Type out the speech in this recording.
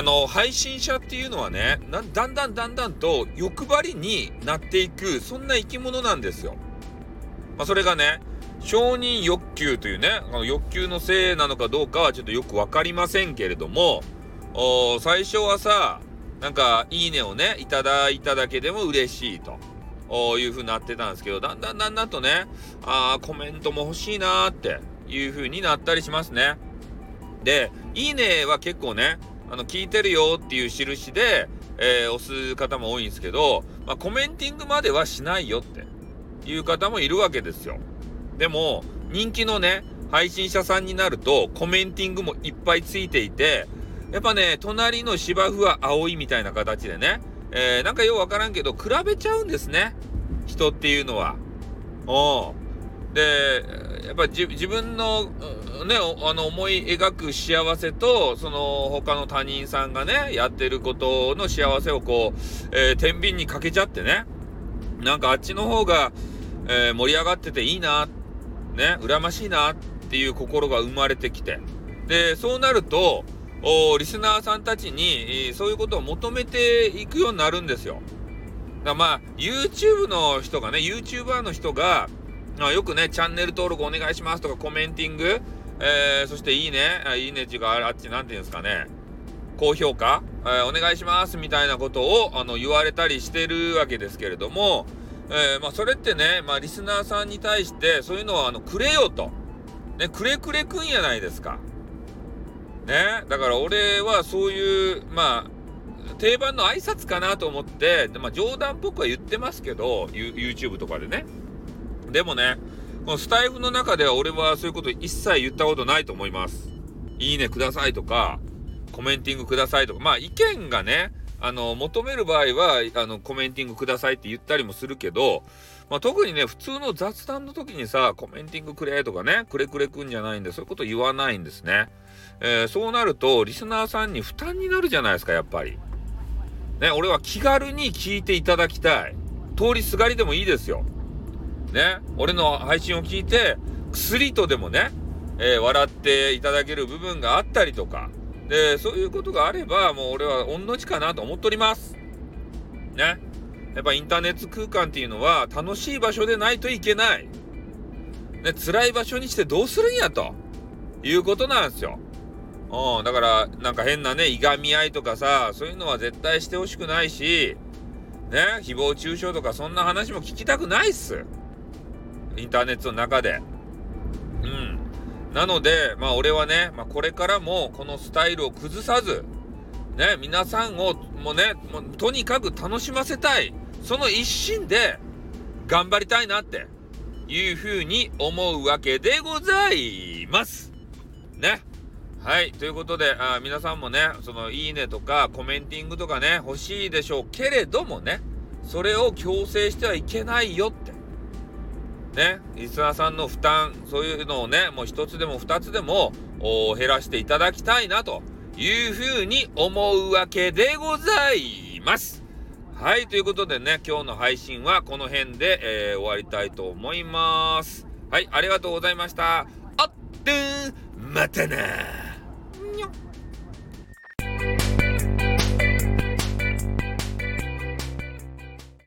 あの、配信者っていうのはね、だんだんだんだんと欲張りになっていく、そんな生き物なんですよ。まあ、それがね、承認欲求というね、あの欲求のせいなのかどうかはちょっとよくわかりませんけれども、お最初はさ、なんか、いいねをね、いただいただけでも嬉しいと。いう風になってたんですけど、だんだんだんだんとね、あコメントも欲しいなーっていう風になったりしますね。で、いいねは結構ね、あの、聞いてるよっていう印で、えー、押す方も多いんですけど、まあ、コメンティングまではしないよっていう方もいるわけですよ。でも、人気のね、配信者さんになると、コメンティングもいっぱいついていて、やっぱね、隣の芝生は青いみたいな形でね、えー、なんかようわからんけど、比べちゃうんですね。人っていうのは。おで、やっぱり自分の、ね、あの思い描く幸せと、その他の他人さんがね、やってることの幸せをこう、えー、天秤にかけちゃってね、なんかあっちの方が、えー、盛り上がってていいな、ね、羨ましいなっていう心が生まれてきて、で、そうなると、おリスナーさんたちに、そういうことを求めていくようになるんですよ。だまあ、YouTube の人がね、YouTuber の人が、あよくね、チャンネル登録お願いしますとかコメンティング、えー、そしていいね、いいねっていうか、あっちなんていうんですかね、高評価、えー、お願いしますみたいなことをあの言われたりしてるわけですけれども、えー、まあ、それってね、まあ、リスナーさんに対してそういうのはあのくれよと。ね、くれくれくんやないですか。ね、だから俺はそういう、まあ、定番の挨拶かなと思って、まあ、冗談っぽくは言ってますけど、YouTube とかでね。でもね、このスタイフの中では俺はそういうこと一切言ったことないと思います。いいねくださいとか、コメンティングくださいとか、まあ意見がね、あの、求める場合は、あの、コメンティングくださいって言ったりもするけど、まあ、特にね、普通の雑談の時にさ、コメンティングくれとかね、くれくれくんじゃないんで、そういうこと言わないんですね。えー、そうなると、リスナーさんに負担になるじゃないですか、やっぱり。ね、俺は気軽に聞いていただきたい。通りすがりでもいいですよ。ね、俺の配信を聞いて、薬とでもね、えー、笑っていただける部分があったりとか、で、そういうことがあれば、もう俺は御の字かなと思っております。ね。やっぱインターネット空間っていうのは楽しい場所でないといけない。ね、辛い場所にしてどうするんやということなんですよ。うん、だから、なんか変なね、いがみ合いとかさ、そういうのは絶対してほしくないし、ね、誹謗中傷とかそんな話も聞きたくないっす。インターネットの中で。うん。なので、まあ俺はね、まあこれからもこのスタイルを崩さず、ね、皆さんをもうね、もうとにかく楽しませたい。その一心で頑張りたいなっていうふうに思うわけでございます。ね。はい。ということで、あ皆さんもね、その、いいねとか、コメンティングとかね、欲しいでしょうけれどもね、それを強制してはいけないよって。ね、リスナーさんの負担、そういうのをね、もう一つでも二つでも、減らしていただきたいな、というふうに思うわけでございます。はい。ということでね、今日の配信はこの辺で、えー、終わりたいと思います。はい。ありがとうございました。あってまたな